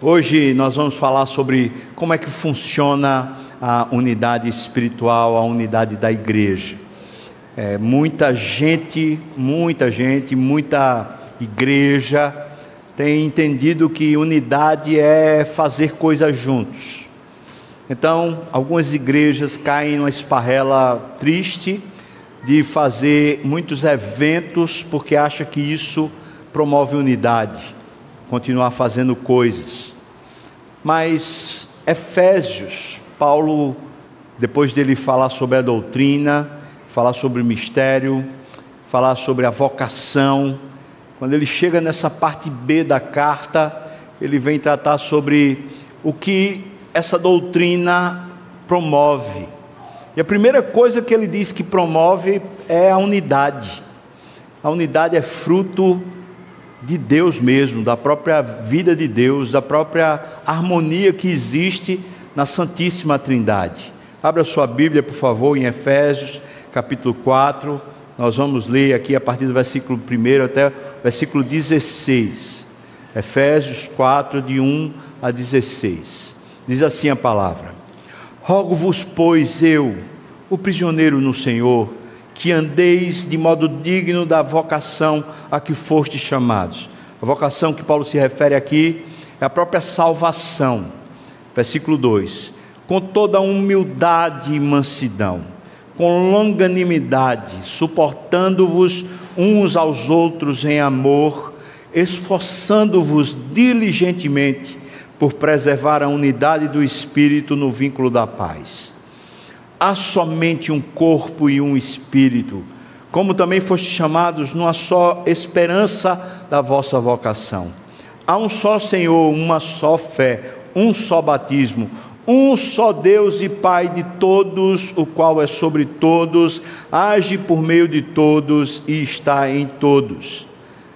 Hoje nós vamos falar sobre como é que funciona a unidade espiritual, a unidade da igreja. É, muita gente, muita gente, muita igreja tem entendido que unidade é fazer coisas juntos. Então, algumas igrejas caem numa esparrela triste de fazer muitos eventos porque acha que isso promove unidade continuar fazendo coisas. Mas Efésios, Paulo, depois dele falar sobre a doutrina, falar sobre o mistério, falar sobre a vocação, quando ele chega nessa parte B da carta, ele vem tratar sobre o que essa doutrina promove. E a primeira coisa que ele diz que promove é a unidade. A unidade é fruto de Deus mesmo, da própria vida de Deus, da própria harmonia que existe na Santíssima Trindade. Abra sua Bíblia, por favor, em Efésios, capítulo 4. Nós vamos ler aqui a partir do versículo 1 até o versículo 16. Efésios 4, de 1 a 16. Diz assim a palavra: Rogo-vos, pois, eu, o prisioneiro no Senhor, que andeis de modo digno da vocação a que fostes chamados. A vocação que Paulo se refere aqui é a própria salvação. Versículo 2: Com toda humildade e mansidão, com longanimidade, suportando-vos uns aos outros em amor, esforçando-vos diligentemente por preservar a unidade do espírito no vínculo da paz há somente um corpo e um espírito, como também foste chamados numa só esperança da vossa vocação. Há um só Senhor, uma só fé, um só batismo, um só Deus e Pai de todos, o qual é sobre todos, age por meio de todos e está em todos.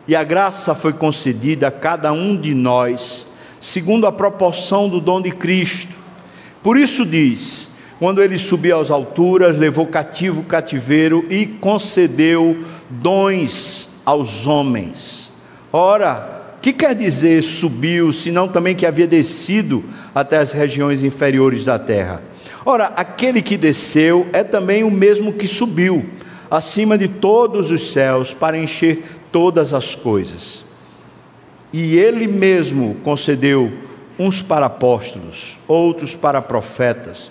E a graça foi concedida a cada um de nós, segundo a proporção do dom de Cristo. Por isso diz: quando ele subiu às alturas, levou cativo o cativeiro e concedeu dons aos homens. Ora, que quer dizer subiu, senão também que havia descido até as regiões inferiores da terra? Ora, aquele que desceu é também o mesmo que subiu, acima de todos os céus, para encher todas as coisas. E ele mesmo concedeu uns para apóstolos, outros para profetas,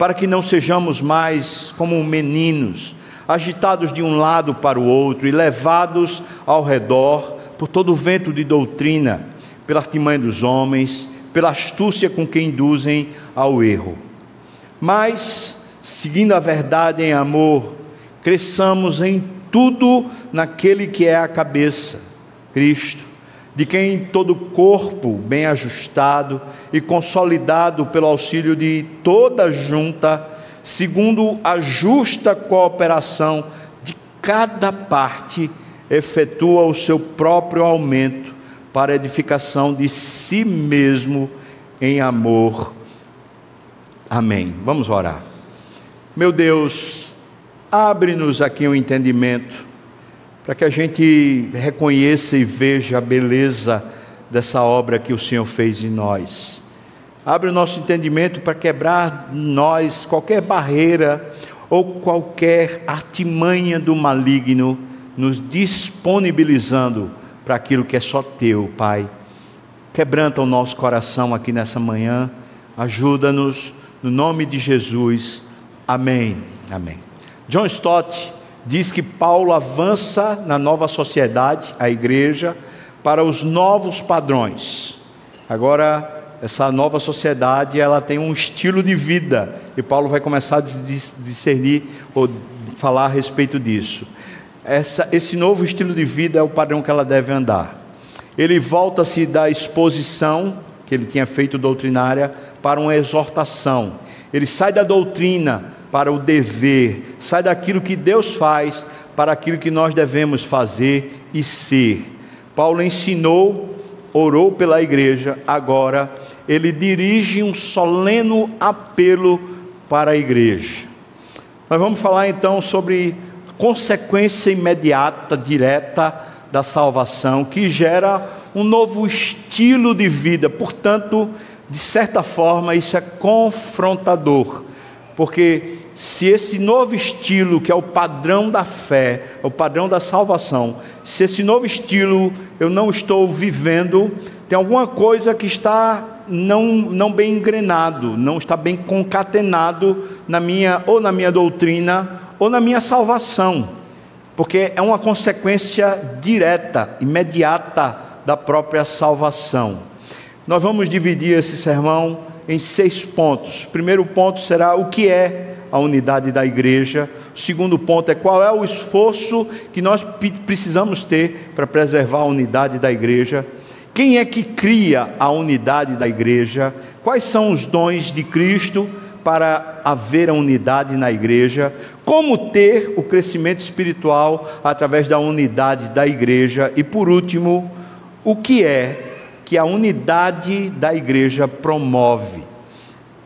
para que não sejamos mais como meninos, agitados de um lado para o outro e levados ao redor por todo o vento de doutrina, pela artimanha dos homens, pela astúcia com que induzem ao erro. Mas, seguindo a verdade em amor, cresçamos em tudo naquele que é a cabeça, Cristo de quem todo corpo, bem ajustado e consolidado pelo auxílio de toda junta, segundo a justa cooperação de cada parte, efetua o seu próprio aumento para edificação de si mesmo em amor. Amém. Vamos orar. Meu Deus, abre-nos aqui o um entendimento para que a gente reconheça e veja a beleza dessa obra que o Senhor fez em nós. Abre o nosso entendimento para quebrar em nós qualquer barreira ou qualquer artimanha do maligno, nos disponibilizando para aquilo que é só teu, Pai. Quebranta o nosso coração aqui nessa manhã, ajuda-nos, no nome de Jesus. Amém. Amém. John Stott diz que Paulo avança na nova sociedade, a igreja, para os novos padrões. Agora, essa nova sociedade, ela tem um estilo de vida, e Paulo vai começar a discernir ou falar a respeito disso. Essa, esse novo estilo de vida é o padrão que ela deve andar. Ele volta-se da exposição que ele tinha feito doutrinária para uma exortação. Ele sai da doutrina para o dever, sai daquilo que Deus faz para aquilo que nós devemos fazer e ser. Paulo ensinou, orou pela igreja, agora ele dirige um soleno apelo para a igreja. Nós vamos falar então sobre consequência imediata, direta da salvação, que gera um novo estilo de vida. Portanto, de certa forma, isso é confrontador, porque se esse novo estilo, que é o padrão da fé, é o padrão da salvação, se esse novo estilo eu não estou vivendo, tem alguma coisa que está não, não bem engrenado, não está bem concatenado na minha ou na minha doutrina ou na minha salvação, porque é uma consequência direta, imediata da própria salvação. Nós vamos dividir esse sermão em seis pontos. O primeiro ponto será o que é a unidade da igreja. O segundo ponto é qual é o esforço que nós precisamos ter para preservar a unidade da igreja. Quem é que cria a unidade da igreja? Quais são os dons de Cristo para haver a unidade na igreja? Como ter o crescimento espiritual através da unidade da igreja? E por último, o que é que a unidade da igreja promove?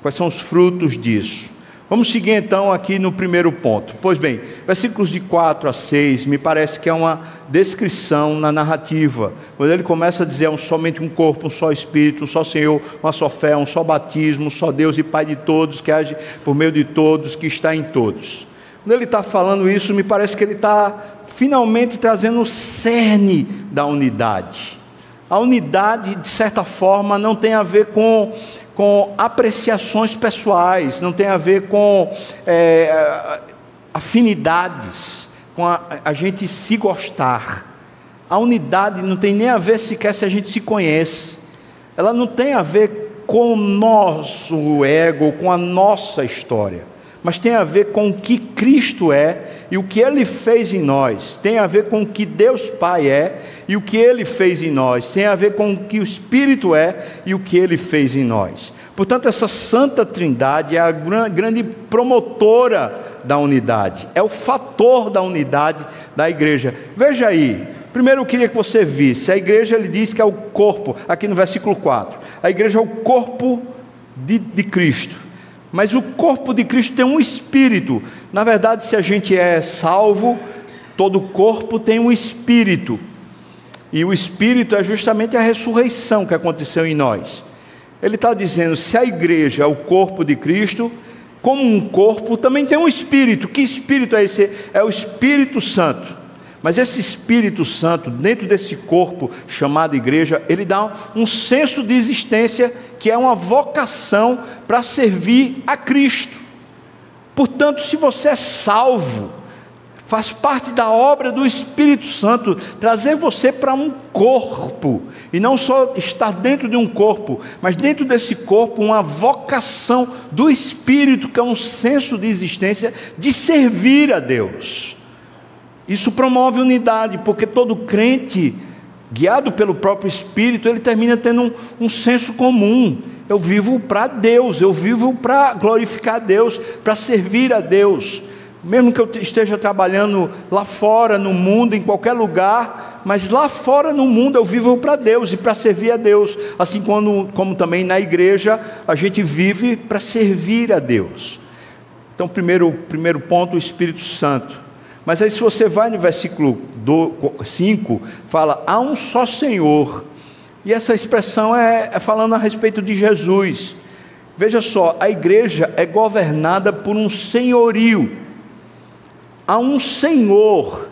Quais são os frutos disso? Vamos seguir então aqui no primeiro ponto. Pois bem, versículos de 4 a 6 me parece que é uma descrição na narrativa. Quando ele começa a dizer é um, somente um corpo, um só espírito, um só Senhor, uma só fé, um só batismo, um só Deus e Pai de todos, que age por meio de todos, que está em todos. Quando ele está falando isso, me parece que ele está finalmente trazendo o cerne da unidade. A unidade, de certa forma, não tem a ver com com apreciações pessoais, não tem a ver com é, afinidades, com a, a gente se gostar. A unidade não tem nem a ver sequer se a gente se conhece, ela não tem a ver com o nosso ego, com a nossa história mas tem a ver com o que Cristo é e o que Ele fez em nós, tem a ver com o que Deus Pai é e o que Ele fez em nós, tem a ver com o que o Espírito é e o que Ele fez em nós. Portanto, essa Santa Trindade é a grande promotora da unidade, é o fator da unidade da igreja. Veja aí, primeiro eu queria que você visse, a igreja ele diz que é o corpo, aqui no versículo 4, a igreja é o corpo de, de Cristo. Mas o corpo de Cristo tem um espírito. Na verdade, se a gente é salvo, todo corpo tem um espírito. E o espírito é justamente a ressurreição que aconteceu em nós. Ele está dizendo: se a igreja é o corpo de Cristo, como um corpo, também tem um espírito. Que espírito é esse? É o Espírito Santo. Mas esse Espírito Santo, dentro desse corpo chamado igreja, ele dá um senso de existência que é uma vocação para servir a Cristo. Portanto, se você é salvo, faz parte da obra do Espírito Santo trazer você para um corpo, e não só estar dentro de um corpo, mas dentro desse corpo uma vocação do Espírito, que é um senso de existência de servir a Deus. Isso promove unidade, porque todo crente, guiado pelo próprio Espírito, ele termina tendo um, um senso comum. Eu vivo para Deus, eu vivo para glorificar a Deus, para servir a Deus. Mesmo que eu esteja trabalhando lá fora, no mundo, em qualquer lugar, mas lá fora no mundo eu vivo para Deus e para servir a Deus. Assim como, como também na igreja a gente vive para servir a Deus. Então, primeiro, primeiro ponto, o Espírito Santo. Mas aí, se você vai no versículo 5, fala: há um só Senhor. E essa expressão é, é falando a respeito de Jesus. Veja só, a igreja é governada por um senhorio. Há um senhor.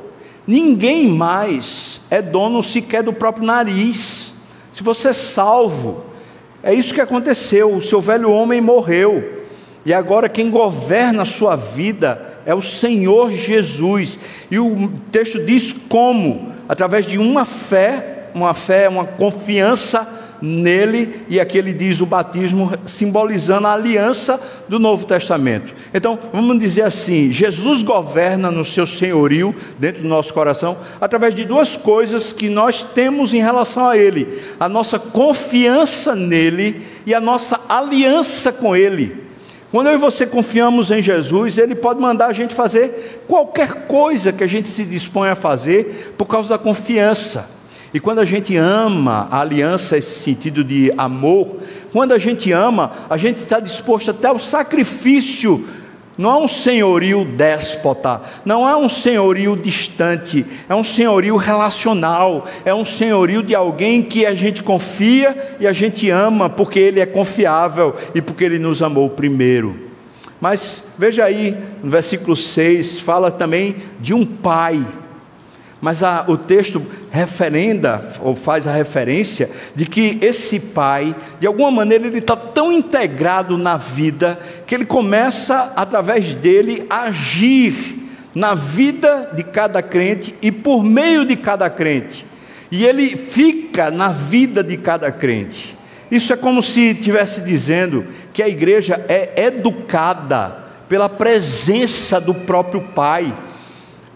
Ninguém mais é dono sequer do próprio nariz. Se você é salvo, é isso que aconteceu. O seu velho homem morreu. E agora quem governa a sua vida é o Senhor Jesus. E o texto diz como? Através de uma fé, uma fé, uma confiança nele, e aqui ele diz o batismo simbolizando a aliança do Novo Testamento. Então, vamos dizer assim: Jesus governa no seu senhorio dentro do nosso coração através de duas coisas que nós temos em relação a ele: a nossa confiança nele e a nossa aliança com ele. Quando eu e você confiamos em Jesus, Ele pode mandar a gente fazer qualquer coisa que a gente se dispõe a fazer por causa da confiança. E quando a gente ama a aliança, esse sentido de amor, quando a gente ama, a gente está disposto até ao sacrifício não é um senhorio déspota, não é um senhorio distante, é um senhorio relacional, é um senhorio de alguém que a gente confia e a gente ama porque ele é confiável e porque ele nos amou primeiro. Mas veja aí, no versículo 6, fala também de um pai mas a, o texto referenda, ou faz a referência, de que esse pai, de alguma maneira, ele está tão integrado na vida, que ele começa, através dele, a agir na vida de cada crente e por meio de cada crente. E ele fica na vida de cada crente. Isso é como se estivesse dizendo que a igreja é educada pela presença do próprio Pai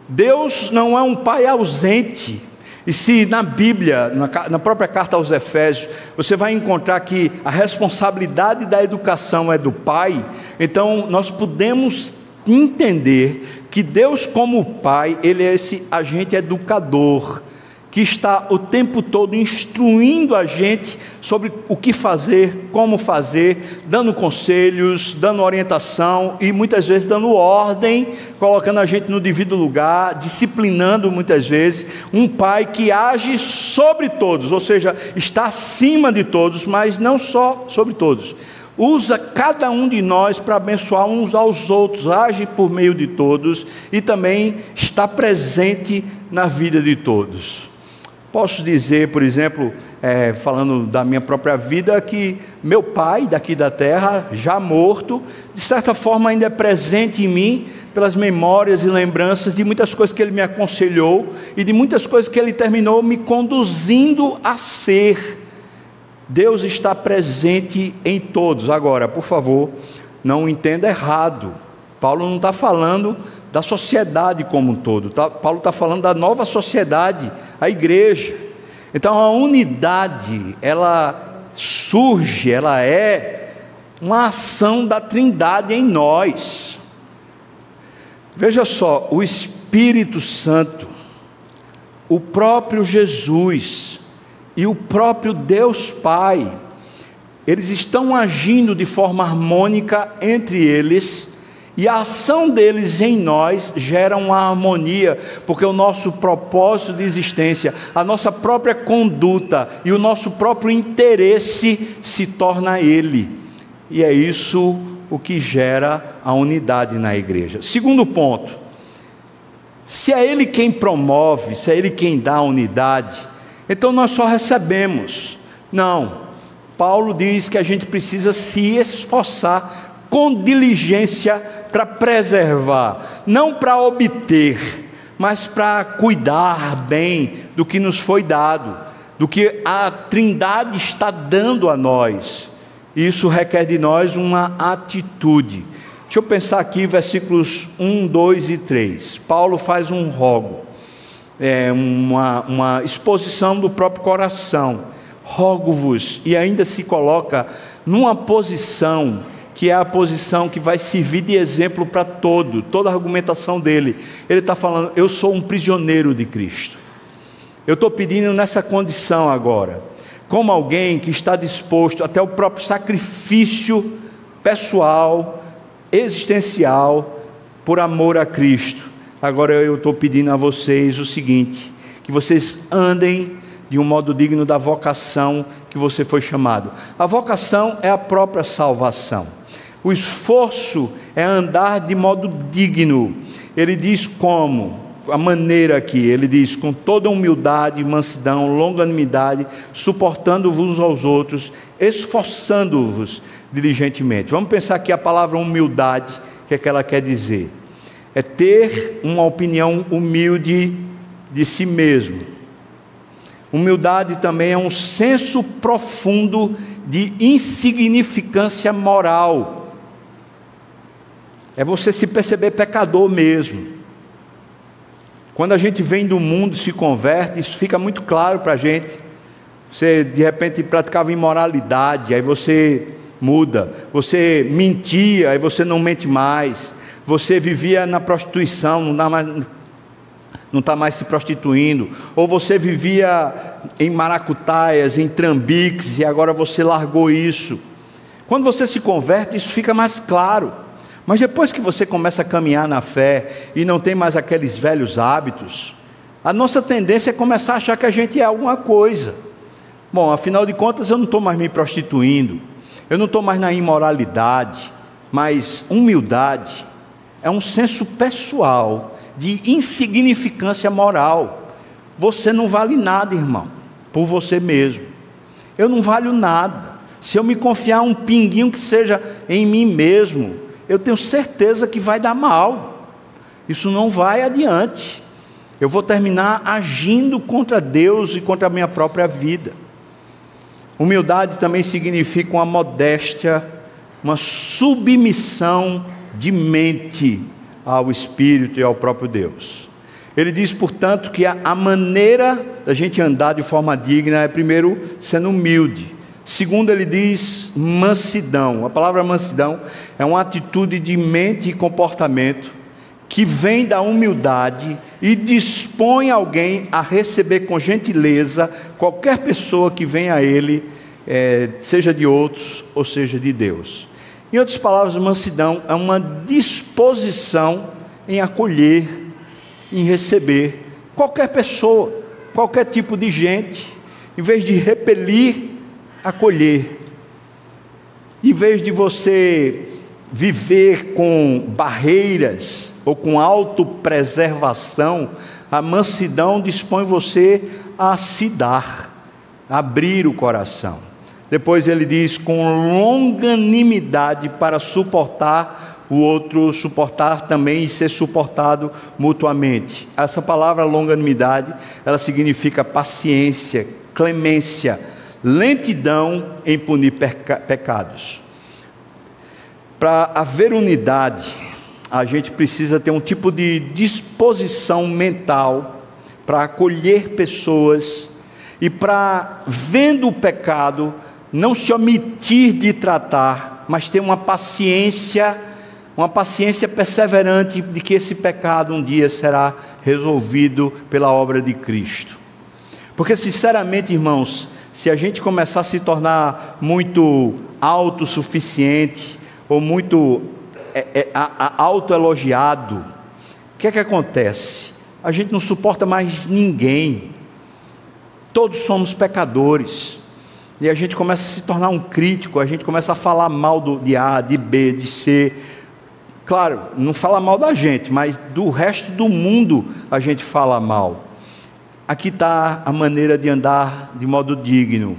Deus não é um pai ausente. E se na Bíblia, na, própria carta aos Efésios, você vai encontrar que a responsabilidade da educação é do pai, então nós podemos entender que Deus, como pai, ele é esse agente educador que está o tempo todo instruindo a gente sobre o que fazer, como fazer, dando conselhos, dando orientação e muitas vezes dando ordem, colocando a gente no devido lugar, disciplinando muitas vezes. Um pai que age sobre todos, ou seja, está acima de todos, mas não só sobre todos usa cada um de nós para abençoar uns aos outros, age por meio de todos e também está presente na vida de todos. Posso dizer, por exemplo, é, falando da minha própria vida, que meu pai daqui da terra, já morto, de certa forma ainda é presente em mim pelas memórias e lembranças de muitas coisas que ele me aconselhou e de muitas coisas que ele terminou me conduzindo a ser. Deus está presente em todos. Agora, por favor, não entenda errado. Paulo não está falando da sociedade como um todo. Tá? Paulo está falando da nova sociedade, a igreja. Então a unidade, ela surge, ela é uma ação da Trindade em nós. Veja só, o Espírito Santo, o próprio Jesus e o próprio Deus Pai, eles estão agindo de forma harmônica entre eles e a ação deles em nós gera uma harmonia, porque o nosso propósito de existência, a nossa própria conduta e o nosso próprio interesse se torna Ele. E é isso o que gera a unidade na igreja. Segundo ponto, se é Ele quem promove, se é Ele quem dá a unidade, então nós só recebemos. Não. Paulo diz que a gente precisa se esforçar com diligência para preservar, não para obter, mas para cuidar bem do que nos foi dado, do que a Trindade está dando a nós. Isso requer de nós uma atitude. Deixa eu pensar aqui, versículos 1, 2 e 3. Paulo faz um rogo, é uma, uma exposição do próprio coração. Rogo-vos, e ainda se coloca numa posição que é a posição que vai servir de exemplo para todo, toda a argumentação dele. Ele está falando: eu sou um prisioneiro de Cristo. Eu estou pedindo nessa condição agora, como alguém que está disposto até o próprio sacrifício pessoal, existencial, por amor a Cristo. Agora eu estou pedindo a vocês o seguinte: que vocês andem de um modo digno da vocação que você foi chamado. A vocação é a própria salvação. O esforço é andar de modo digno. Ele diz como? A maneira aqui, ele diz com toda humildade, mansidão, longanimidade, suportando-vos aos outros, esforçando-vos diligentemente. Vamos pensar aqui a palavra humildade, o que é que ela quer dizer? É ter uma opinião humilde de si mesmo. Humildade também é um senso profundo de insignificância moral. É você se perceber pecador mesmo. Quando a gente vem do mundo se converte, isso fica muito claro para a gente. Você de repente praticava imoralidade, aí você muda. Você mentia, aí você não mente mais. Você vivia na prostituição, não dá mais, não está mais se prostituindo, ou você vivia em maracutaias, em trambiques, e agora você largou isso. Quando você se converte, isso fica mais claro. Mas depois que você começa a caminhar na fé e não tem mais aqueles velhos hábitos, a nossa tendência é começar a achar que a gente é alguma coisa. Bom, afinal de contas, eu não estou mais me prostituindo, eu não estou mais na imoralidade, mas humildade é um senso pessoal de insignificância moral. Você não vale nada, irmão, por você mesmo. Eu não valho nada. Se eu me confiar um pinguinho que seja em mim mesmo, eu tenho certeza que vai dar mal. Isso não vai adiante. Eu vou terminar agindo contra Deus e contra a minha própria vida. Humildade também significa uma modéstia, uma submissão de mente ao Espírito e ao próprio Deus. Ele diz, portanto, que a, maneira da gente andar de forma digna é, primeiro, sendo humilde. Segundo, ele diz mansidão. A palavra mansidão é uma atitude de mente e comportamento que vem da humildade e dispõe alguém a receber com gentileza qualquer pessoa que venha a ele, é, seja de outros ou seja de Deus. Em outras palavras, mansidão é uma disposição em acolher, em receber qualquer pessoa, qualquer tipo de gente, em vez de repelir, acolher. Em vez de você viver com barreiras ou com autopreservação, a mansidão dispõe você a se dar, a abrir o coração. Depois ele diz: com longanimidade para suportar o outro, suportar também e ser suportado mutuamente. Essa palavra longanimidade, ela significa paciência, clemência, lentidão em punir peca pecados. Para haver unidade, a gente precisa ter um tipo de disposição mental para acolher pessoas e para, vendo o pecado, não se omitir de tratar, mas ter uma paciência, uma paciência perseverante de que esse pecado um dia será resolvido pela obra de Cristo. Porque, sinceramente, irmãos, se a gente começar a se tornar muito autossuficiente ou muito é, é, autoelogiado, o que é que acontece? A gente não suporta mais ninguém. Todos somos pecadores. E a gente começa a se tornar um crítico, a gente começa a falar mal do, de A, de B, de C. Claro, não fala mal da gente, mas do resto do mundo a gente fala mal. Aqui está a maneira de andar de modo digno.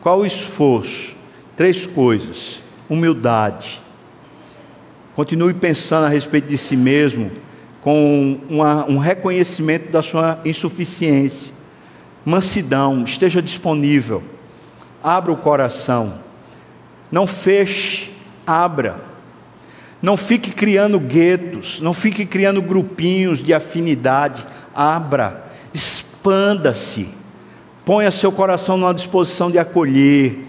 Qual o esforço? Três coisas: humildade. Continue pensando a respeito de si mesmo, com uma, um reconhecimento da sua insuficiência. Mansidão, esteja disponível abra o coração. Não feche, abra. Não fique criando guetos, não fique criando grupinhos de afinidade. Abra, expanda-se. Ponha seu coração numa disposição de acolher.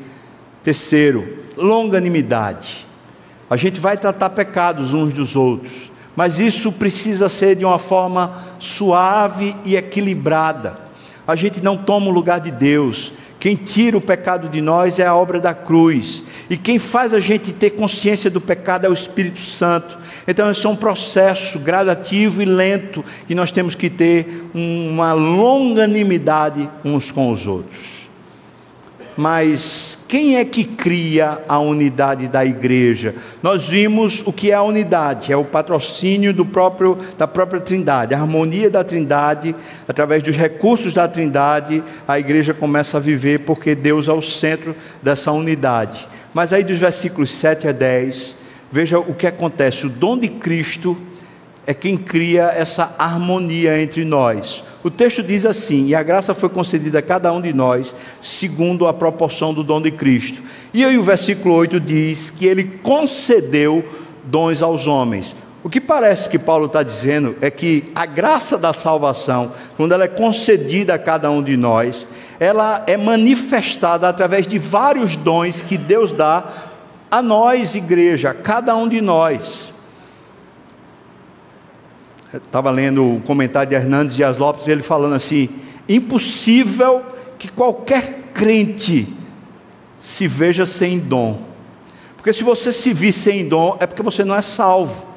Terceiro, longanimidade. A gente vai tratar pecados uns dos outros, mas isso precisa ser de uma forma suave e equilibrada. A gente não toma o lugar de Deus, quem tira o pecado de nós é a obra da cruz. E quem faz a gente ter consciência do pecado é o Espírito Santo. Então, esse é um processo gradativo e lento que nós temos que ter uma longanimidade uns com os outros. Mas quem é que cria a unidade da igreja? Nós vimos o que é a unidade, é o patrocínio do próprio, da própria Trindade, a harmonia da Trindade, através dos recursos da Trindade, a igreja começa a viver porque Deus é o centro dessa unidade. Mas aí dos versículos 7 a 10, veja o que acontece, o dom de Cristo é quem cria essa harmonia entre nós. O texto diz assim: E a graça foi concedida a cada um de nós, segundo a proporção do dom de Cristo. E aí o versículo 8 diz que ele concedeu dons aos homens. O que parece que Paulo está dizendo é que a graça da salvação, quando ela é concedida a cada um de nós, ela é manifestada através de vários dons que Deus dá a nós, igreja, a cada um de nós. Estava lendo o comentário de Hernandes Dias Lopes, ele falando assim: impossível que qualquer crente se veja sem dom. Porque se você se vir sem dom, é porque você não é salvo.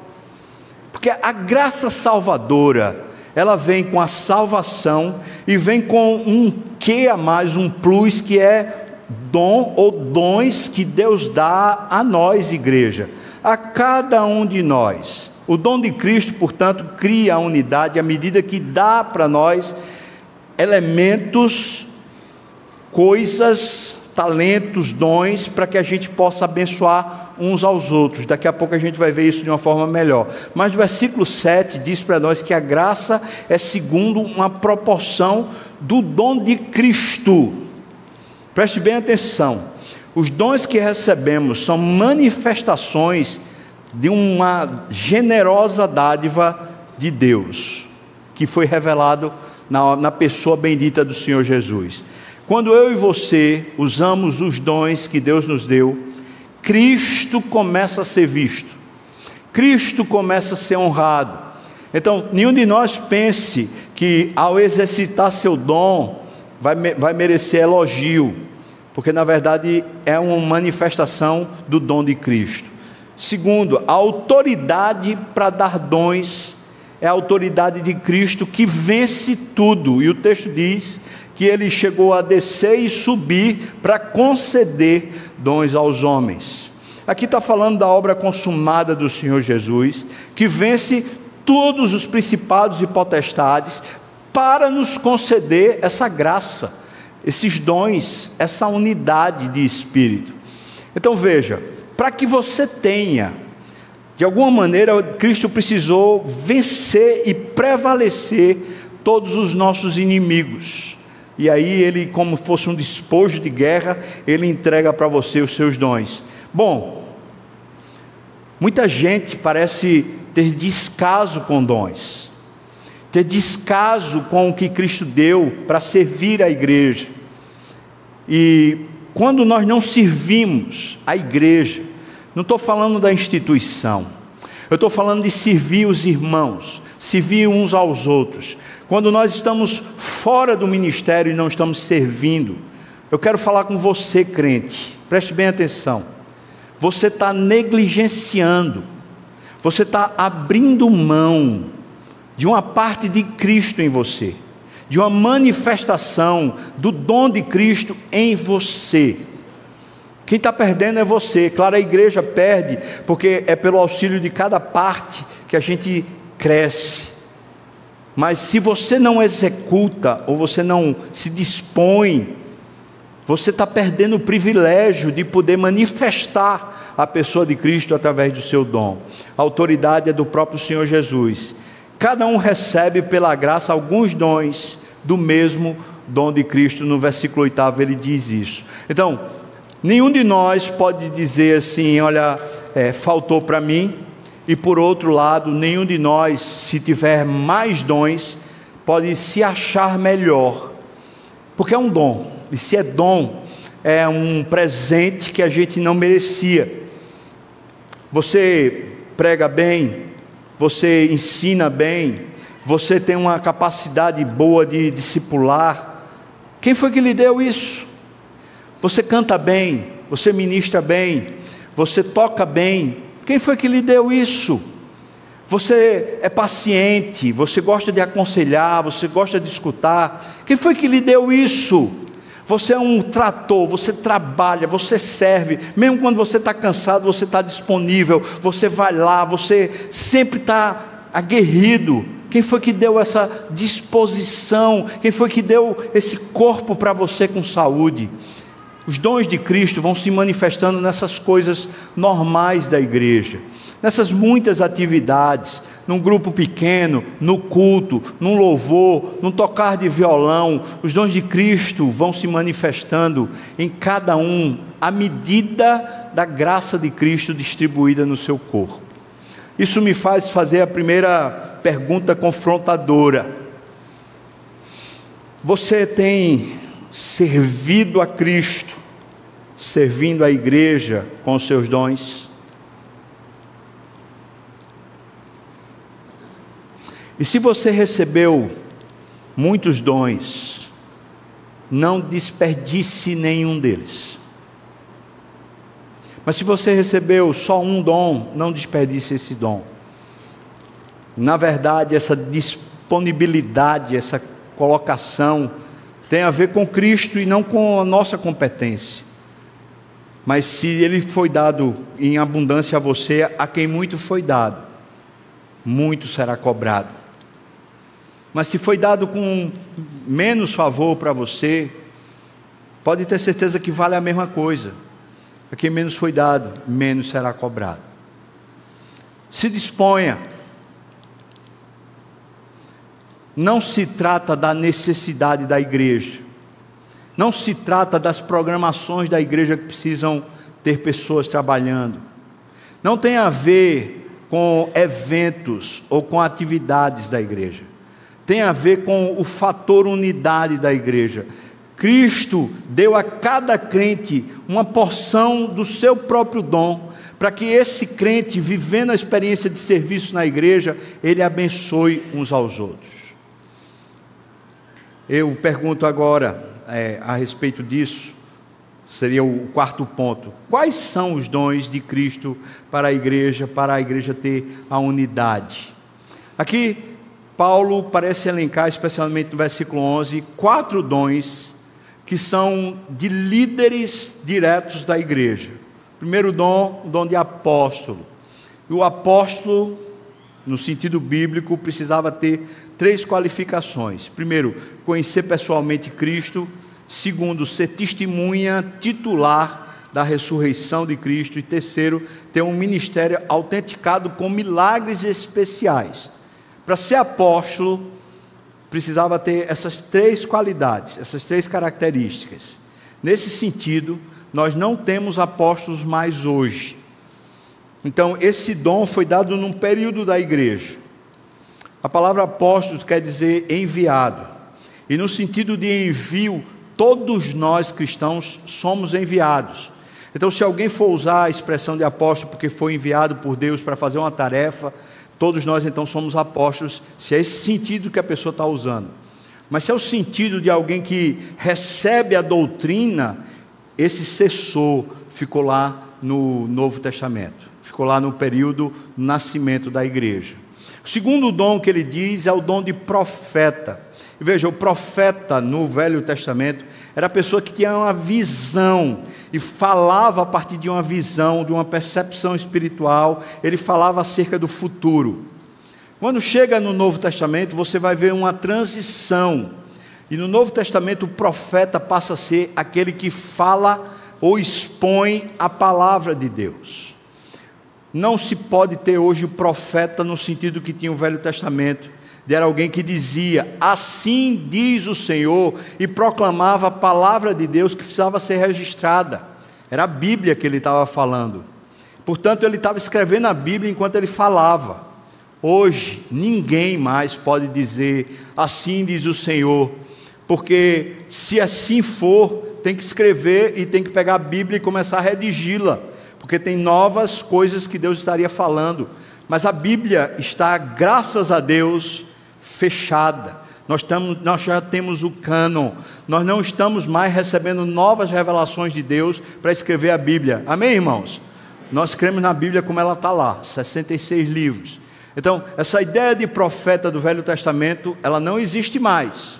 Porque a graça salvadora, ela vem com a salvação e vem com um que a mais, um plus que é dom ou dons que Deus dá a nós, igreja, a cada um de nós. O dom de Cristo, portanto, cria a unidade à medida que dá para nós elementos, coisas, talentos, dons, para que a gente possa abençoar uns aos outros. Daqui a pouco a gente vai ver isso de uma forma melhor. Mas o versículo 7 diz para nós que a graça é segundo uma proporção do dom de Cristo. Preste bem atenção. Os dons que recebemos são manifestações de uma generosa dádiva de Deus, que foi revelado na, na pessoa bendita do Senhor Jesus. Quando eu e você usamos os dons que Deus nos deu, Cristo começa a ser visto, Cristo começa a ser honrado. Então, nenhum de nós pense que ao exercitar seu dom vai, vai merecer elogio, porque na verdade é uma manifestação do dom de Cristo. Segundo, a autoridade para dar dons é a autoridade de Cristo que vence tudo. E o texto diz que ele chegou a descer e subir para conceder dons aos homens. Aqui está falando da obra consumada do Senhor Jesus, que vence todos os principados e potestades para nos conceder essa graça, esses dons, essa unidade de espírito. Então veja, para que você tenha. De alguma maneira, Cristo precisou vencer e prevalecer todos os nossos inimigos. E aí ele, como fosse um despojo de guerra, ele entrega para você os seus dons. Bom, muita gente parece ter descaso com dons, ter descaso com o que Cristo deu para servir a igreja. E quando nós não servimos a igreja, não estou falando da instituição, eu estou falando de servir os irmãos, servir uns aos outros. Quando nós estamos fora do ministério e não estamos servindo, eu quero falar com você, crente, preste bem atenção. Você está negligenciando, você está abrindo mão de uma parte de Cristo em você de uma manifestação do dom de Cristo em você. Quem está perdendo é você. Claro, a igreja perde, porque é pelo auxílio de cada parte que a gente cresce. Mas se você não executa, ou você não se dispõe, você está perdendo o privilégio de poder manifestar a pessoa de Cristo através do seu dom. A autoridade é do próprio Senhor Jesus. Cada um recebe pela graça alguns dons do mesmo dom de Cristo. No versículo 8 ele diz isso. Então, nenhum de nós pode dizer assim: olha, é, faltou para mim. E por outro lado, nenhum de nós, se tiver mais dons, pode se achar melhor, porque é um dom, e se é dom, é um presente que a gente não merecia. Você prega bem, você ensina bem, você tem uma capacidade boa de discipular. Quem foi que lhe deu isso? Você canta bem, você ministra bem, você toca bem. Quem foi que lhe deu isso? Você é paciente, você gosta de aconselhar, você gosta de escutar. Quem foi que lhe deu isso? Você é um trator, você trabalha, você serve, mesmo quando você está cansado, você está disponível, você vai lá, você sempre está aguerrido quem foi que deu essa disposição? Quem foi que deu esse corpo para você com saúde? Os dons de Cristo vão se manifestando nessas coisas normais da igreja, nessas muitas atividades, num grupo pequeno, no culto, num louvor, num tocar de violão, os dons de Cristo vão se manifestando em cada um à medida da graça de Cristo distribuída no seu corpo. Isso me faz fazer a primeira pergunta confrontadora. Você tem servido a Cristo, servindo a igreja com seus dons? E se você recebeu muitos dons, não desperdice nenhum deles. Mas se você recebeu só um dom, não desperdice esse dom. Na verdade, essa disponibilidade, essa colocação, tem a ver com Cristo e não com a nossa competência. Mas se ele foi dado em abundância a você, a quem muito foi dado, muito será cobrado. Mas se foi dado com menos favor para você, pode ter certeza que vale a mesma coisa. A quem menos foi dado, menos será cobrado. Se disponha. Não se trata da necessidade da igreja. Não se trata das programações da igreja que precisam ter pessoas trabalhando. Não tem a ver com eventos ou com atividades da igreja tem a ver com o fator unidade da igreja. Cristo deu a cada crente uma porção do seu próprio dom, para que esse crente, vivendo a experiência de serviço na igreja, ele abençoe uns aos outros. Eu pergunto agora é, a respeito disso, seria o quarto ponto: quais são os dons de Cristo para a igreja, para a igreja ter a unidade? Aqui Paulo parece elencar, especialmente no versículo 11, quatro dons que são de líderes diretos da igreja. Primeiro dom, o dom de apóstolo. E o apóstolo, no sentido bíblico, precisava ter três qualificações. Primeiro, conhecer pessoalmente Cristo. Segundo, ser testemunha titular da ressurreição de Cristo. E terceiro, ter um ministério autenticado com milagres especiais. Para ser apóstolo, precisava ter essas três qualidades, essas três características. Nesse sentido, nós não temos apóstolos mais hoje. Então, esse dom foi dado num período da igreja. A palavra apóstolo quer dizer enviado. E no sentido de envio, todos nós cristãos somos enviados. Então, se alguém for usar a expressão de apóstolo porque foi enviado por Deus para fazer uma tarefa, Todos nós então somos apóstolos, se é esse sentido que a pessoa está usando. Mas se é o sentido de alguém que recebe a doutrina, esse cessou, ficou lá no Novo Testamento, ficou lá no período do nascimento da igreja. O segundo dom que ele diz é o dom de profeta. Veja, o profeta no Velho Testamento era a pessoa que tinha uma visão e falava a partir de uma visão, de uma percepção espiritual, ele falava acerca do futuro. Quando chega no Novo Testamento, você vai ver uma transição. E no Novo Testamento, o profeta passa a ser aquele que fala ou expõe a palavra de Deus. Não se pode ter hoje o profeta no sentido que tinha o Velho Testamento era alguém que dizia: Assim diz o Senhor, e proclamava a palavra de Deus que precisava ser registrada. Era a Bíblia que ele estava falando. Portanto, ele estava escrevendo a Bíblia enquanto ele falava. Hoje, ninguém mais pode dizer: Assim diz o Senhor, porque se assim for, tem que escrever e tem que pegar a Bíblia e começar a redigi-la, porque tem novas coisas que Deus estaria falando. Mas a Bíblia está, graças a Deus, fechada. Nós, estamos, nós já temos o cânon, nós não estamos mais recebendo novas revelações de Deus para escrever a Bíblia. Amém, irmãos? Nós cremos na Bíblia como ela está lá, 66 livros. Então, essa ideia de profeta do Velho Testamento, ela não existe mais.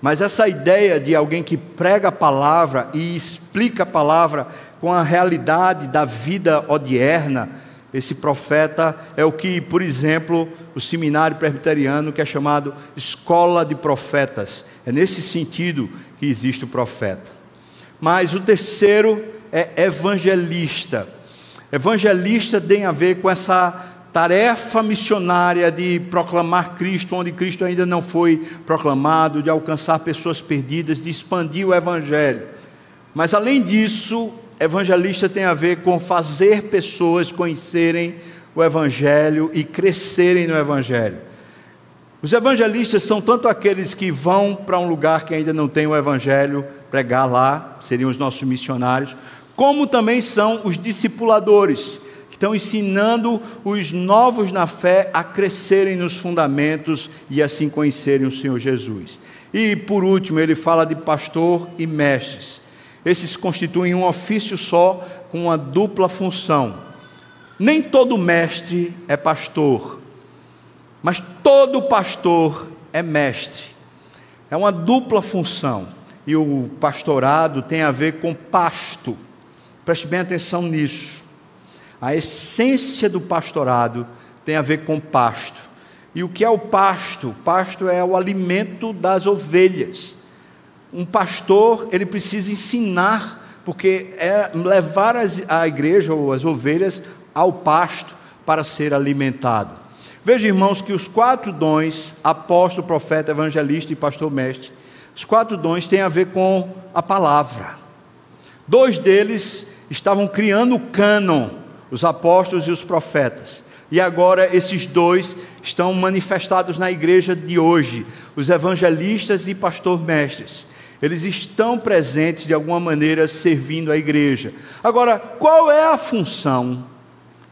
Mas essa ideia de alguém que prega a palavra e explica a palavra com a realidade da vida odierna, esse profeta é o que, por exemplo, o seminário presbiteriano, que é chamado escola de profetas. É nesse sentido que existe o profeta. Mas o terceiro é evangelista. Evangelista tem a ver com essa tarefa missionária de proclamar Cristo onde Cristo ainda não foi proclamado, de alcançar pessoas perdidas, de expandir o Evangelho. Mas além disso, evangelista tem a ver com fazer pessoas conhecerem o Evangelho e crescerem no Evangelho. Os evangelistas são tanto aqueles que vão para um lugar que ainda não tem o Evangelho, pregar lá, seriam os nossos missionários, como também são os discipuladores, que estão ensinando os novos na fé a crescerem nos fundamentos e assim conhecerem o Senhor Jesus. E por último, ele fala de pastor e mestres. Esses constituem um ofício só com uma dupla função. Nem todo mestre é pastor mas todo pastor é mestre. É uma dupla função. E o pastorado tem a ver com pasto. Preste bem atenção nisso. A essência do pastorado tem a ver com pasto. E o que é o pasto? Pasto é o alimento das ovelhas. Um pastor, ele precisa ensinar, porque é levar a igreja ou as ovelhas ao pasto para ser alimentado. Veja, irmãos, que os quatro dons, apóstolo, profeta, evangelista e pastor mestre, os quatro dons têm a ver com a palavra. Dois deles estavam criando o cânon, os apóstolos e os profetas. E agora esses dois estão manifestados na igreja de hoje, os evangelistas e pastor mestres. Eles estão presentes de alguma maneira servindo a igreja. Agora, qual é a função?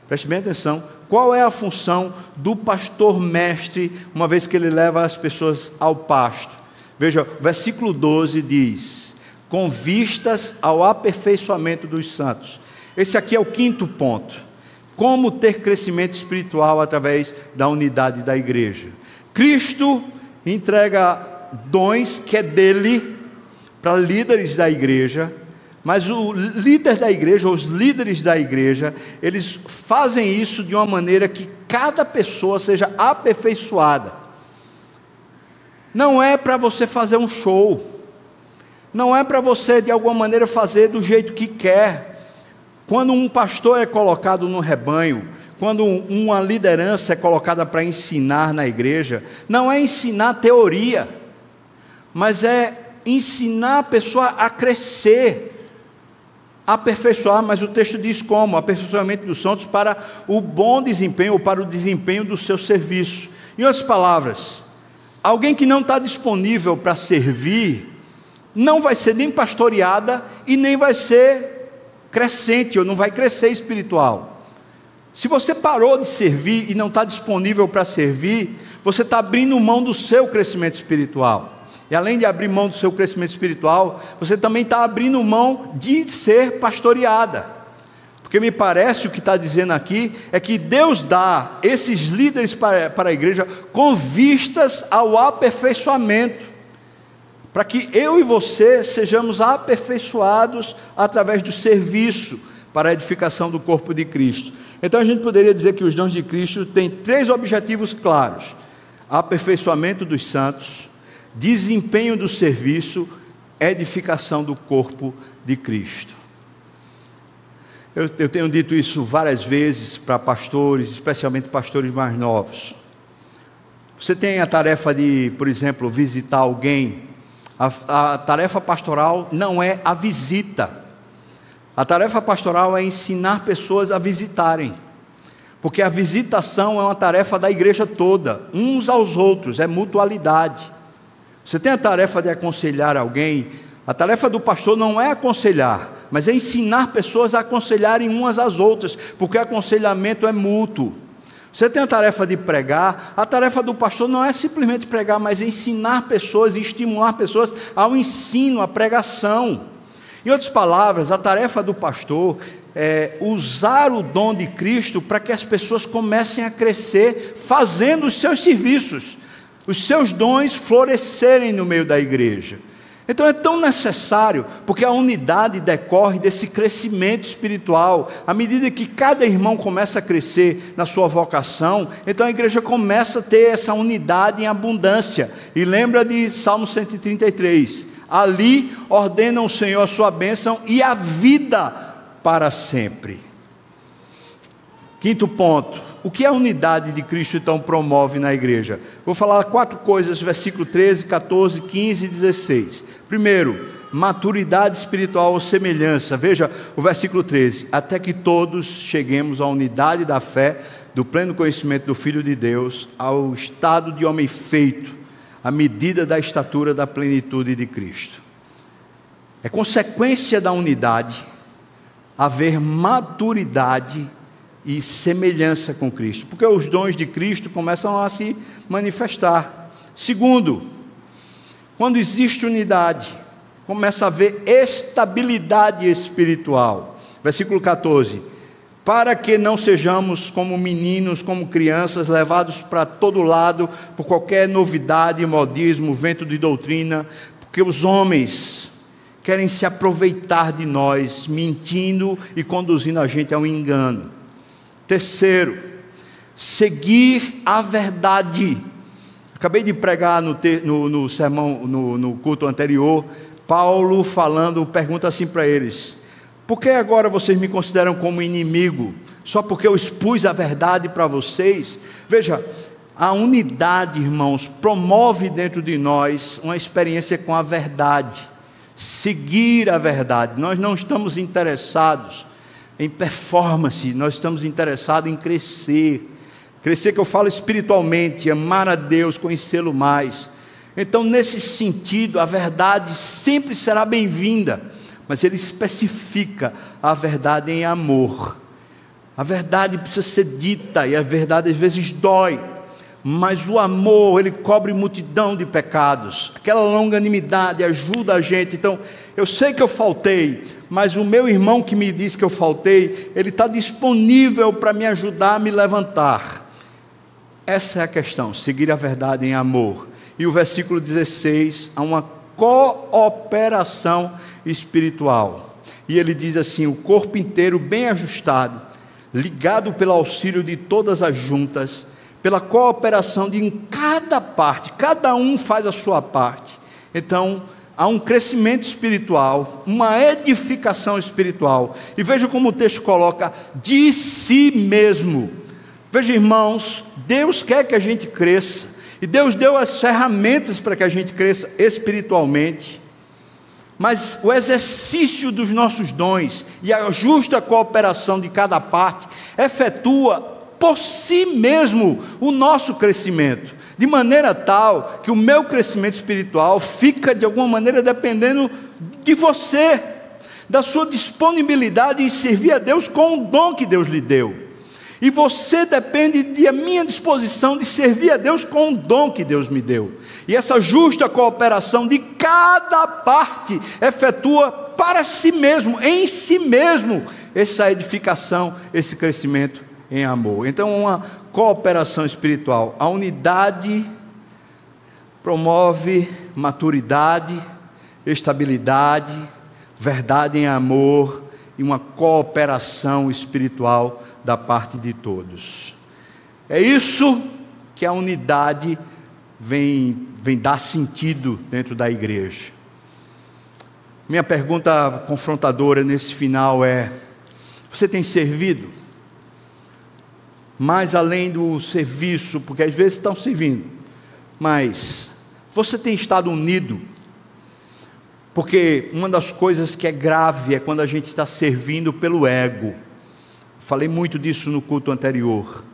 Preste bem atenção qual é a função do pastor mestre, uma vez que ele leva as pessoas ao pasto? Veja, versículo 12 diz: com vistas ao aperfeiçoamento dos santos. Esse aqui é o quinto ponto. Como ter crescimento espiritual através da unidade da igreja? Cristo entrega dons que é dele para líderes da igreja mas o líder da igreja, os líderes da igreja, eles fazem isso de uma maneira que cada pessoa seja aperfeiçoada. Não é para você fazer um show, não é para você de alguma maneira fazer do jeito que quer. Quando um pastor é colocado no rebanho, quando uma liderança é colocada para ensinar na igreja, não é ensinar teoria, mas é ensinar a pessoa a crescer aperfeiçoar, mas o texto diz como? Aperfeiçoamento dos santos para o bom desempenho ou para o desempenho do seu serviço. Em outras palavras, alguém que não está disponível para servir, não vai ser nem pastoreada e nem vai ser crescente, ou não vai crescer espiritual. Se você parou de servir e não está disponível para servir, você está abrindo mão do seu crescimento espiritual. E além de abrir mão do seu crescimento espiritual, você também está abrindo mão de ser pastoreada. Porque me parece o que está dizendo aqui é que Deus dá esses líderes para, para a igreja com vistas ao aperfeiçoamento, para que eu e você sejamos aperfeiçoados através do serviço para a edificação do corpo de Cristo. Então a gente poderia dizer que os dons de Cristo têm três objetivos claros: aperfeiçoamento dos santos, desempenho do serviço, edificação do corpo de Cristo. Eu, eu tenho dito isso várias vezes para pastores, especialmente pastores mais novos. Você tem a tarefa de, por exemplo, visitar alguém. A, a tarefa pastoral não é a visita. A tarefa pastoral é ensinar pessoas a visitarem. Porque a visitação é uma tarefa da igreja toda, uns aos outros, é mutualidade. Você tem a tarefa de aconselhar alguém. A tarefa do pastor não é aconselhar, mas é ensinar pessoas a aconselharem umas às outras, porque aconselhamento é mútuo. Você tem a tarefa de pregar, a tarefa do pastor não é simplesmente pregar, mas ensinar pessoas e estimular pessoas ao ensino, à pregação. Em outras palavras, a tarefa do pastor é usar o dom de Cristo para que as pessoas comecem a crescer fazendo os seus serviços os seus dons florescerem no meio da igreja. Então é tão necessário, porque a unidade decorre desse crescimento espiritual. À medida que cada irmão começa a crescer na sua vocação, então a igreja começa a ter essa unidade em abundância. E lembra de Salmo 133: ali ordena o Senhor a sua bênção e a vida para sempre. Quinto ponto: o que a unidade de Cristo então promove na igreja? Vou falar quatro coisas, versículo 13, 14, 15 e 16. Primeiro, maturidade espiritual ou semelhança. Veja o versículo 13: Até que todos cheguemos à unidade da fé, do pleno conhecimento do Filho de Deus, ao estado de homem feito, à medida da estatura da plenitude de Cristo. É consequência da unidade haver maturidade e semelhança com Cristo, porque os dons de Cristo começam a se manifestar. Segundo, quando existe unidade, começa a haver estabilidade espiritual. Versículo 14: Para que não sejamos como meninos, como crianças, levados para todo lado por qualquer novidade, modismo, vento de doutrina, porque os homens querem se aproveitar de nós, mentindo e conduzindo a gente ao engano. Terceiro, seguir a verdade. Acabei de pregar no, no, no sermão, no, no culto anterior, Paulo falando, pergunta assim para eles: por que agora vocês me consideram como inimigo? Só porque eu expus a verdade para vocês? Veja, a unidade, irmãos, promove dentro de nós uma experiência com a verdade seguir a verdade. Nós não estamos interessados em performance, nós estamos interessados em crescer. Crescer que eu falo espiritualmente, amar a Deus, conhecê-lo mais. Então, nesse sentido, a verdade sempre será bem-vinda, mas ele especifica a verdade em amor. A verdade precisa ser dita e a verdade às vezes dói mas o amor, ele cobre multidão de pecados. Aquela longanimidade ajuda a gente. Então, eu sei que eu faltei, mas o meu irmão que me disse que eu faltei, ele está disponível para me ajudar a me levantar. Essa é a questão, seguir a verdade em amor. E o versículo 16, há uma cooperação espiritual. E ele diz assim: o corpo inteiro bem ajustado, ligado pelo auxílio de todas as juntas, pela cooperação de cada parte, cada um faz a sua parte. Então, há um crescimento espiritual, uma edificação espiritual. E veja como o texto coloca: de si mesmo. Veja, irmãos, Deus quer que a gente cresça, e Deus deu as ferramentas para que a gente cresça espiritualmente. Mas o exercício dos nossos dons e a justa cooperação de cada parte efetua por si mesmo o nosso crescimento, de maneira tal que o meu crescimento espiritual fica de alguma maneira dependendo de você, da sua disponibilidade em servir a Deus com o dom que Deus lhe deu. E você depende da minha disposição de servir a Deus com o dom que Deus me deu. E essa justa cooperação de cada parte efetua para si mesmo, em si mesmo, essa edificação, esse crescimento em amor. Então, uma cooperação espiritual. A unidade promove maturidade, estabilidade, verdade em amor e uma cooperação espiritual da parte de todos. É isso que a unidade vem, vem dar sentido dentro da igreja. Minha pergunta confrontadora nesse final é: você tem servido? Mais além do serviço, porque às vezes estão servindo, mas você tem estado unido, porque uma das coisas que é grave é quando a gente está servindo pelo ego. Falei muito disso no culto anterior.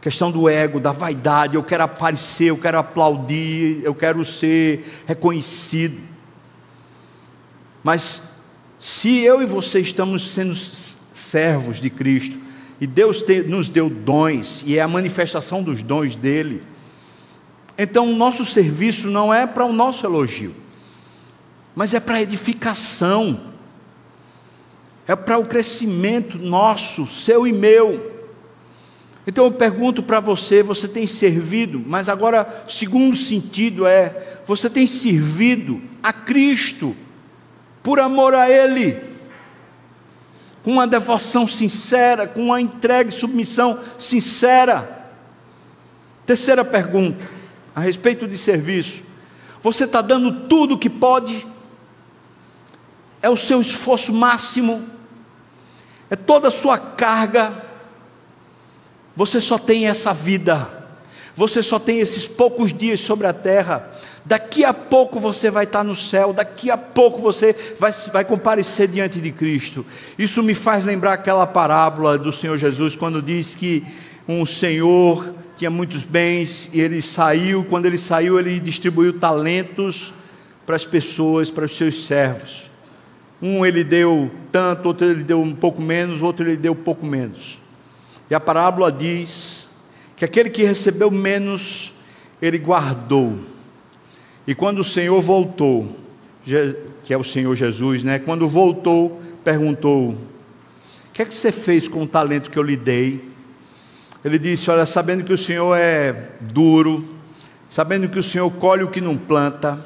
Questão do ego, da vaidade, eu quero aparecer, eu quero aplaudir, eu quero ser reconhecido. Mas se eu e você estamos sendo servos de Cristo, e Deus te, nos deu dons, e é a manifestação dos dons dele. Então, o nosso serviço não é para o nosso elogio, mas é para edificação, é para o crescimento nosso, seu e meu. Então eu pergunto para você: você tem servido, mas agora, segundo sentido é: você tem servido a Cristo, por amor a Ele com uma devoção sincera, com uma entrega e submissão sincera. Terceira pergunta, a respeito de serviço: você está dando tudo o que pode? É o seu esforço máximo? É toda a sua carga? Você só tem essa vida. Você só tem esses poucos dias sobre a terra. Daqui a pouco você vai estar no céu, daqui a pouco você vai, vai comparecer diante de Cristo. Isso me faz lembrar aquela parábola do Senhor Jesus, quando diz que um senhor tinha muitos bens e ele saiu, quando ele saiu, ele distribuiu talentos para as pessoas, para os seus servos. Um ele deu tanto, outro ele deu um pouco menos, outro ele deu pouco menos. E a parábola diz que aquele que recebeu menos, ele guardou. E quando o Senhor voltou, que é o Senhor Jesus, né? Quando voltou, perguntou: O que é que você fez com o talento que eu lhe dei? Ele disse: Olha, sabendo que o Senhor é duro, sabendo que o Senhor colhe o que não planta,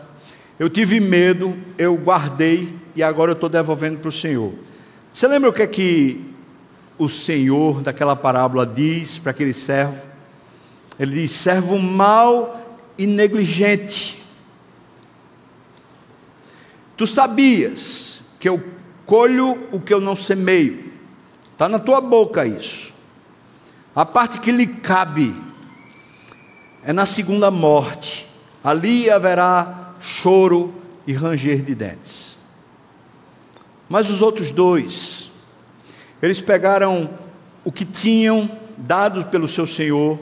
eu tive medo, eu guardei e agora eu estou devolvendo para o Senhor. Você lembra o que é que o Senhor daquela parábola diz para aquele servo? Ele diz: servo mau e negligente. Tu sabias que eu colho o que eu não semeio. Está na tua boca isso. A parte que lhe cabe é na segunda morte. Ali haverá choro e ranger de dentes. Mas os outros dois, eles pegaram o que tinham dado pelo seu Senhor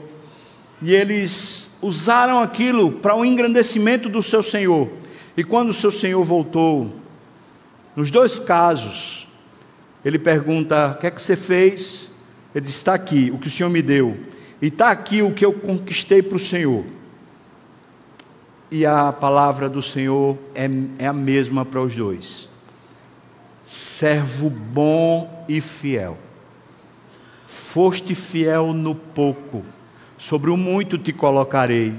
e eles usaram aquilo para o engrandecimento do seu Senhor. E quando o seu Senhor voltou, nos dois casos, ele pergunta: O que é que você fez? Ele diz: Está aqui o que o Senhor me deu, e está aqui o que eu conquistei para o Senhor. E a palavra do Senhor é, é a mesma para os dois. Servo bom e fiel. Foste fiel no pouco sobre o muito te colocarei,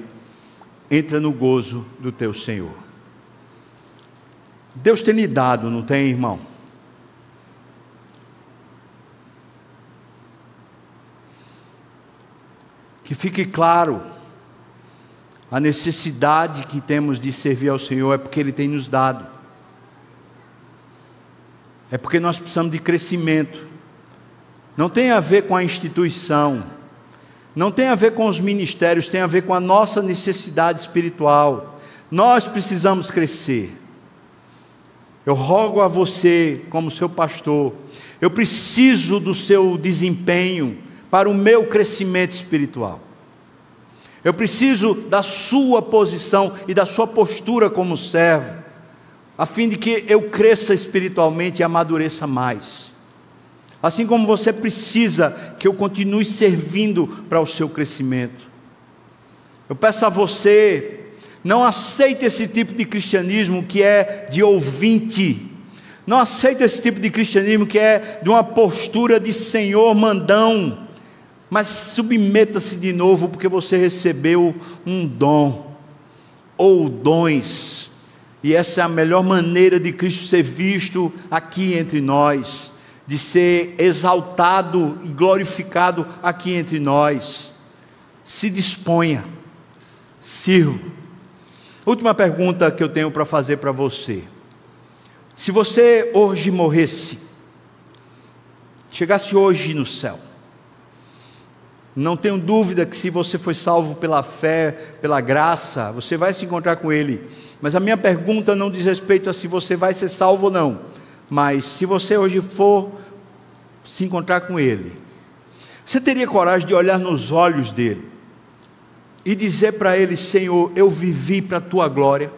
entra no gozo do teu Senhor. Deus tem lhe dado, não tem, irmão? Que fique claro, a necessidade que temos de servir ao Senhor é porque Ele tem nos dado, é porque nós precisamos de crescimento, não tem a ver com a instituição, não tem a ver com os ministérios, tem a ver com a nossa necessidade espiritual. Nós precisamos crescer. Eu rogo a você, como seu pastor, eu preciso do seu desempenho para o meu crescimento espiritual. Eu preciso da sua posição e da sua postura como servo, a fim de que eu cresça espiritualmente e amadureça mais. Assim como você precisa que eu continue servindo para o seu crescimento. Eu peço a você, não aceite esse tipo de cristianismo que é de ouvinte. Não aceite esse tipo de cristianismo que é de uma postura de senhor mandão. Mas submeta-se de novo, porque você recebeu um dom, ou dons, e essa é a melhor maneira de Cristo ser visto aqui entre nós de ser exaltado e glorificado aqui entre nós. Se disponha, sirva. Última pergunta que eu tenho para fazer para você. Se você hoje morresse, chegasse hoje no céu, não tenho dúvida que se você foi salvo pela fé, pela graça, você vai se encontrar com Ele. Mas a minha pergunta não diz respeito a se você vai ser salvo ou não mas se você hoje for se encontrar com Ele, você teria coragem de olhar nos olhos dele e dizer para ele: Senhor, eu vivi para a tua glória.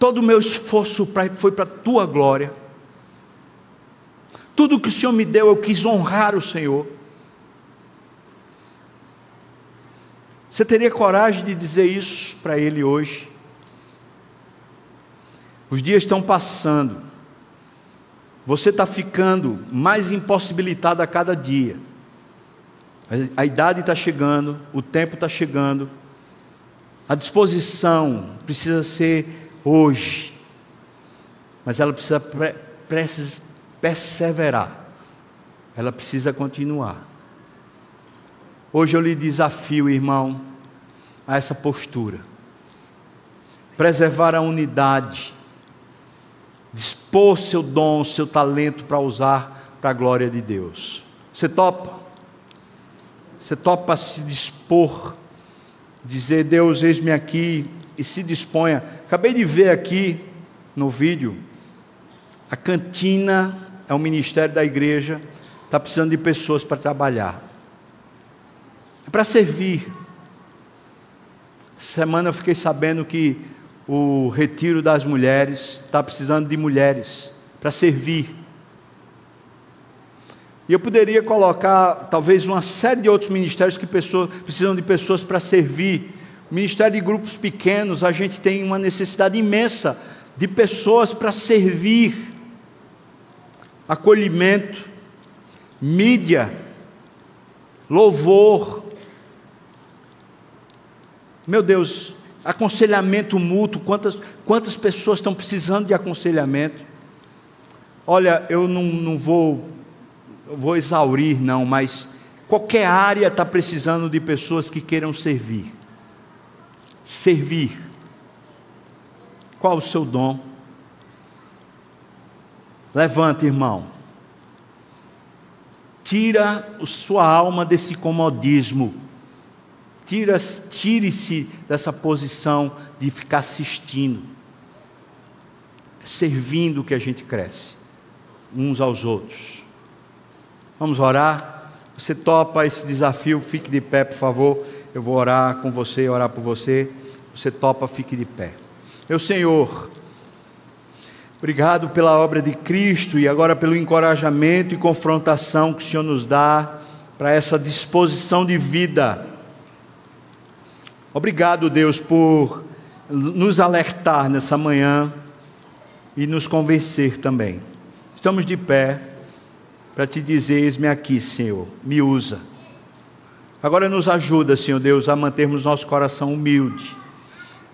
Todo o meu esforço foi para a tua glória. Tudo que o Senhor me deu, eu quis honrar o Senhor. Você teria coragem de dizer isso para ele hoje? Os dias estão passando. Você está ficando mais impossibilitado a cada dia. A idade está chegando, o tempo está chegando. A disposição precisa ser hoje. Mas ela precisa pre perseverar. Ela precisa continuar. Hoje eu lhe desafio, irmão, a essa postura. Preservar a unidade dispor seu dom, seu talento para usar para a glória de Deus. Você topa? Você topa se dispor, dizer: Deus, eis-me aqui e se disponha. Acabei de ver aqui no vídeo, a cantina é um ministério da igreja, está precisando de pessoas para trabalhar, é para servir. Semana eu fiquei sabendo que o retiro das mulheres está precisando de mulheres para servir. E eu poderia colocar talvez uma série de outros ministérios que pessoas, precisam de pessoas para servir. Ministério de grupos pequenos, a gente tem uma necessidade imensa de pessoas para servir. Acolhimento, mídia, louvor. Meu Deus, aconselhamento mútuo, quantas, quantas pessoas estão precisando de aconselhamento? Olha, eu não, não vou vou exaurir, não, mas qualquer área está precisando de pessoas que queiram servir. Servir. Qual o seu dom? Levanta, irmão. Tira a sua alma desse comodismo. Tire-se dessa posição de ficar assistindo. Servindo que a gente cresce, uns aos outros. Vamos orar? Você topa esse desafio? Fique de pé, por favor. Eu vou orar com você, orar por você. Você topa, fique de pé. Meu Senhor, obrigado pela obra de Cristo e agora pelo encorajamento e confrontação que o Senhor nos dá para essa disposição de vida. Obrigado, Deus, por nos alertar nessa manhã e nos convencer também. Estamos de pé para te dizer: eis-me aqui, Senhor, me usa. Agora nos ajuda, Senhor Deus, a mantermos nosso coração humilde,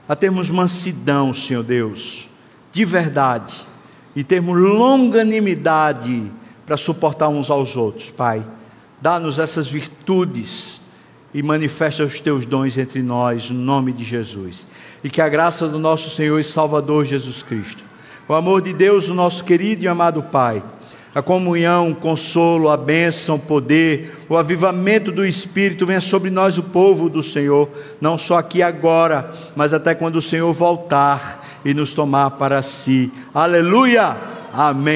a termos mansidão, Senhor Deus, de verdade, e termos longanimidade para suportar uns aos outros, Pai. Dá-nos essas virtudes e manifesta os teus dons entre nós, no nome de Jesus. E que a graça do nosso Senhor e Salvador Jesus Cristo, o amor de Deus, o nosso querido e amado Pai, a comunhão, o consolo, a bênção, o poder, o avivamento do Espírito venha sobre nós, o povo do Senhor, não só aqui agora, mas até quando o Senhor voltar e nos tomar para si. Aleluia! Amém.